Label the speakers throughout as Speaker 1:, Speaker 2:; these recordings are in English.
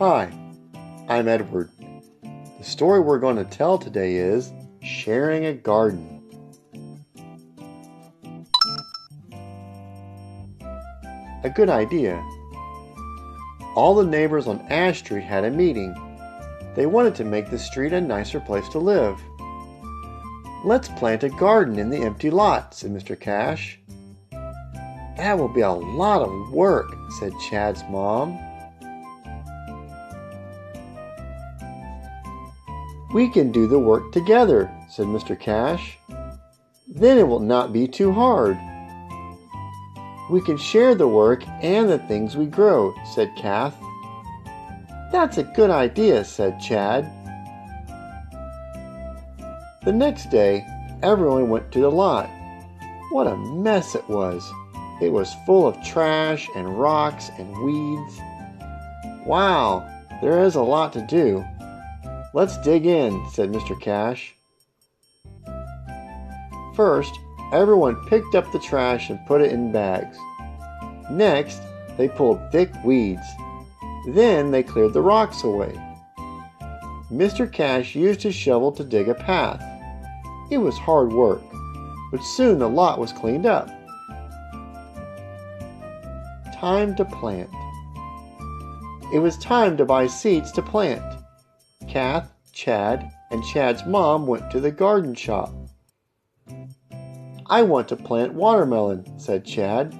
Speaker 1: Hi, I'm Edward. The story we're going to tell today is Sharing a Garden. A good idea. All the neighbors on Ash Street had a meeting. They wanted to make the street a nicer place to live. Let's plant a garden in the empty lot, said Mr. Cash. That will be a lot of work, said Chad's mom. We can do the work together, said Mr. Cash. Then it will not be too hard. We can share the work and the things we grow, said Kath. That's a good idea, said Chad. The next day, everyone went to the lot. What a mess it was! It was full of trash and rocks and weeds. Wow, there is a lot to do. Let's dig in, said Mr. Cash. First, everyone picked up the trash and put it in bags. Next, they pulled thick weeds. Then they cleared the rocks away. Mr. Cash used his shovel to dig a path. It was hard work, but soon the lot was cleaned up. Time to plant. It was time to buy seeds to plant. Kath, Chad, and Chad's mom went to the garden shop. I want to plant watermelon, said Chad.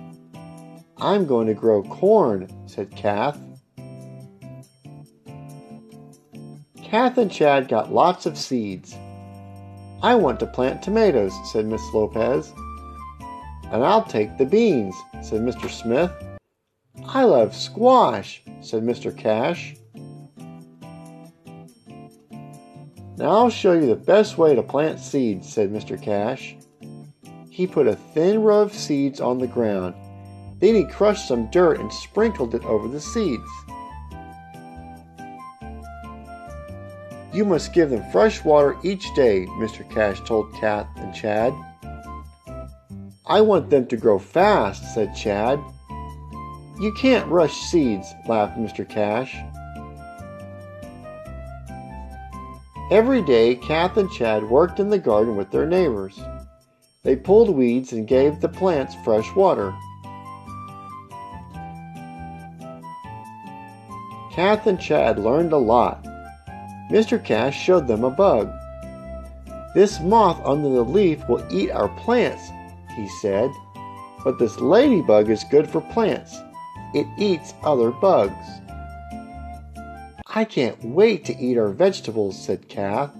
Speaker 1: I'm going to grow corn, said Kath. Kath and Chad got lots of seeds. I want to plant tomatoes, said Miss Lopez. And I'll take the beans, said Mr. Smith. I love squash, said Mr. Cash. Now I'll show you the best way to plant seeds, said Mr. Cash. He put a thin row of seeds on the ground. Then he crushed some dirt and sprinkled it over the seeds. You must give them fresh water each day, Mr. Cash told Kath and Chad. I want them to grow fast, said Chad. You can't rush seeds, laughed Mr. Cash. Every day, Kath and Chad worked in the garden with their neighbors. They pulled weeds and gave the plants fresh water. Kath and Chad learned a lot. Mr. Cash showed them a bug. This moth under the leaf will eat our plants, he said. But this ladybug is good for plants. It eats other bugs. I can't wait to eat our vegetables, said Kath.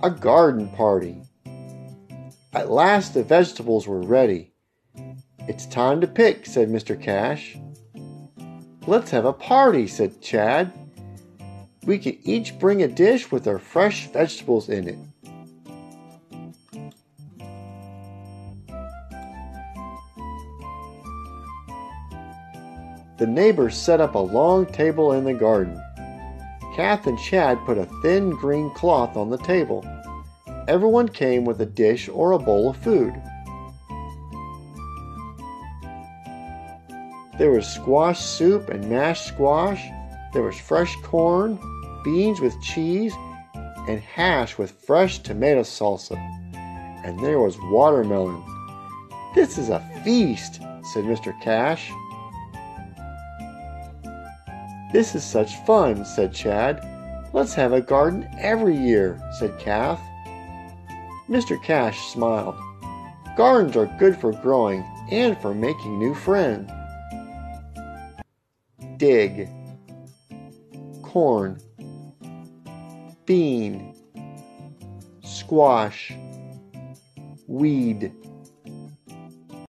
Speaker 1: A garden party. At last the vegetables were ready. It's time to pick, said Mr. Cash. Let's have a party, said Chad. We can each bring a dish with our fresh vegetables in it. The neighbors set up a long table in the garden. Kath and Chad put a thin green cloth on the table. Everyone came with a dish or a bowl of food. There was squash soup and mashed squash. There was fresh corn, beans with cheese, and hash with fresh tomato salsa. And there was watermelon. This is a feast, said Mr. Cash. This is such fun, said Chad. Let's have a garden every year, said Kath. Mr. Cash smiled. Gardens are good for growing and for making new friends. Dig, corn, bean, squash, weed.